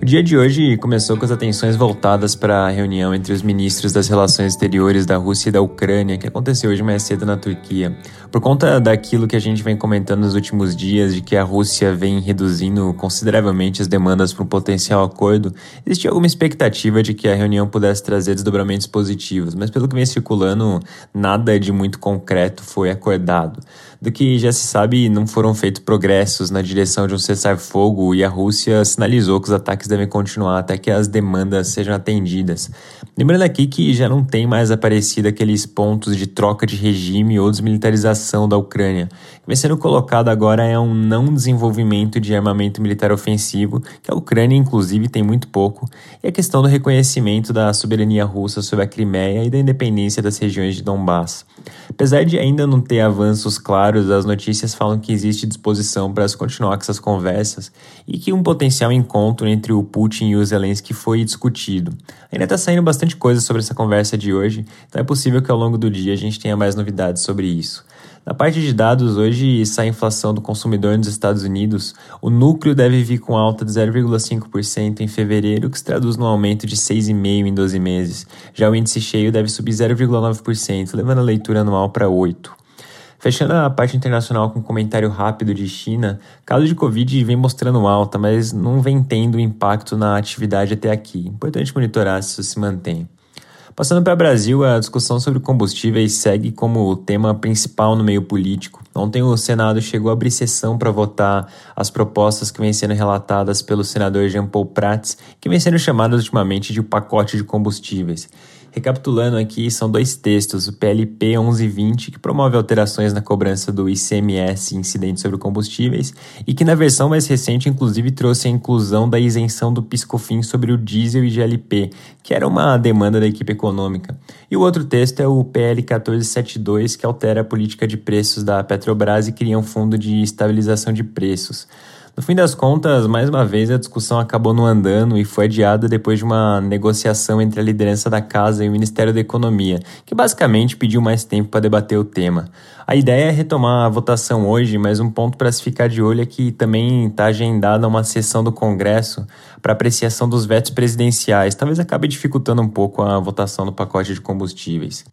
O dia de hoje começou com as atenções voltadas para a reunião entre os ministros das relações exteriores da Rússia e da Ucrânia, que aconteceu hoje mais cedo na Turquia. Por conta daquilo que a gente vem comentando nos últimos dias, de que a Rússia vem reduzindo consideravelmente as demandas para um potencial acordo, existia alguma expectativa de que a reunião pudesse trazer desdobramentos positivos, mas pelo que vem circulando, nada de muito concreto foi acordado. Do que já se sabe, não foram feitos progressos na direção de um cessar-fogo e a Rússia sinalizou que os ataques ataques devem continuar até que as demandas sejam atendidas. Lembrando aqui que já não tem mais aparecido aqueles pontos de troca de regime ou desmilitarização da Ucrânia. O que vem sendo colocado agora é um não desenvolvimento de armamento militar ofensivo, que a Ucrânia, inclusive, tem muito pouco, e a questão do reconhecimento da soberania russa sobre a Crimeia e da independência das regiões de Donbass. Apesar de ainda não ter avanços claros, as notícias falam que existe disposição para continuar com essas conversas e que um potencial encontro entre o Putin e o Zelensky foi discutido. Ainda está saindo bastante coisa sobre essa conversa de hoje, então é possível que ao longo do dia a gente tenha mais novidades sobre isso. Na parte de dados, hoje sai a inflação do consumidor nos Estados Unidos. O núcleo deve vir com alta de 0,5% em fevereiro, que se traduz num aumento de 6,5% em 12 meses. Já o índice cheio deve subir 0,9%, levando a leitura anual para 8%. Fechando a parte internacional com um comentário rápido de China, caso de Covid vem mostrando alta, mas não vem tendo impacto na atividade até aqui. Importante monitorar se isso se mantém. Passando para o Brasil, a discussão sobre combustíveis segue como o tema principal no meio político. Ontem o Senado chegou a abrir sessão para votar as propostas que vêm sendo relatadas pelo senador Jean Paul Prats, que vem sendo chamadas ultimamente de pacote de combustíveis. Recapitulando aqui, são dois textos, o PLP 1120, que promove alterações na cobrança do ICMS incidente sobre combustíveis, e que na versão mais recente, inclusive, trouxe a inclusão da isenção do piscofim sobre o diesel e GLP, que era uma demanda da equipe econômica. E o outro texto é o PL 1472, que altera a política de preços da Petrobras e cria um fundo de estabilização de preços. No fim das contas, mais uma vez a discussão acabou não andando e foi adiada depois de uma negociação entre a liderança da casa e o Ministério da Economia, que basicamente pediu mais tempo para debater o tema. A ideia é retomar a votação hoje, mas um ponto para se ficar de olho é que também está agendada uma sessão do Congresso para apreciação dos vetos presidenciais. Talvez acabe dificultando um pouco a votação do pacote de combustíveis.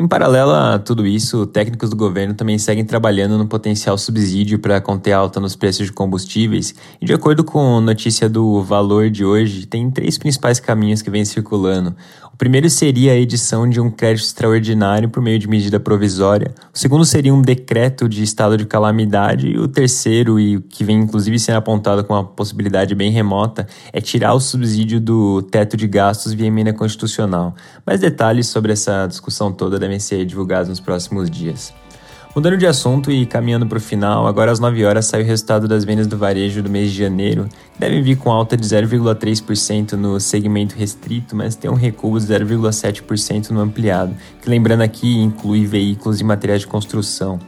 Em paralelo a tudo isso, técnicos do governo também seguem trabalhando no potencial subsídio para conter alta nos preços de combustíveis, e de acordo com notícia do Valor de hoje, tem três principais caminhos que vêm circulando. Primeiro seria a edição de um crédito extraordinário por meio de medida provisória, o segundo seria um decreto de estado de calamidade, e o terceiro, e que vem inclusive sendo apontado com uma possibilidade bem remota, é tirar o subsídio do teto de gastos via emenda constitucional. Mais detalhes sobre essa discussão toda devem ser divulgados nos próximos dias. Mudando de assunto e caminhando para o final, agora às 9 horas sai o resultado das vendas do varejo do mês de janeiro, devem vir com alta de 0,3% no segmento restrito, mas tem um recuo de 0,7% no ampliado, que lembrando aqui inclui veículos e materiais de construção.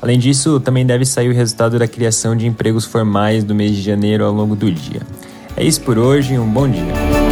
Além disso, também deve sair o resultado da criação de empregos formais do mês de janeiro ao longo do dia. É isso por hoje, um bom dia.